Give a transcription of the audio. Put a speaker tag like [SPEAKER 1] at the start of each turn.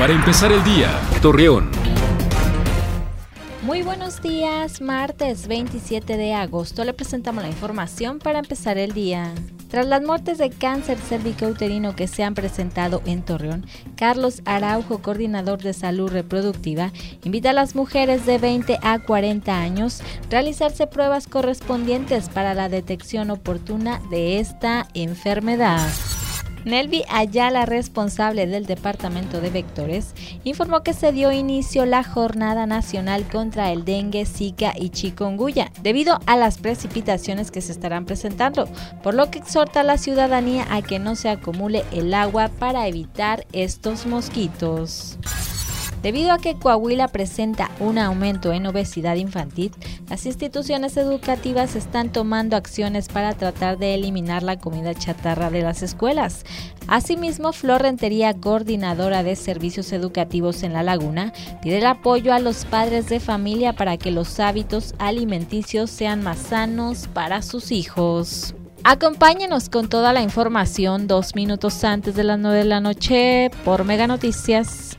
[SPEAKER 1] Para empezar el día, Torreón.
[SPEAKER 2] Muy buenos días, martes 27 de agosto le presentamos la información para empezar el día. Tras las muertes de cáncer cervicouterino que se han presentado en Torreón, Carlos Araujo, coordinador de salud reproductiva, invita a las mujeres de 20 a 40 años a realizarse pruebas correspondientes para la detección oportuna de esta enfermedad. Nelvi Ayala, responsable del Departamento de Vectores, informó que se dio inicio la Jornada Nacional contra el Dengue, Zika y Chikungunya, debido a las precipitaciones que se estarán presentando, por lo que exhorta a la ciudadanía a que no se acumule el agua para evitar estos mosquitos. Debido a que Coahuila presenta un aumento en obesidad infantil, las instituciones educativas están tomando acciones para tratar de eliminar la comida chatarra de las escuelas. Asimismo, Flor Rentería, coordinadora de servicios educativos en La Laguna, pide el apoyo a los padres de familia para que los hábitos alimenticios sean más sanos para sus hijos. Acompáñenos con toda la información dos minutos antes de las 9 de la noche por Mega Noticias.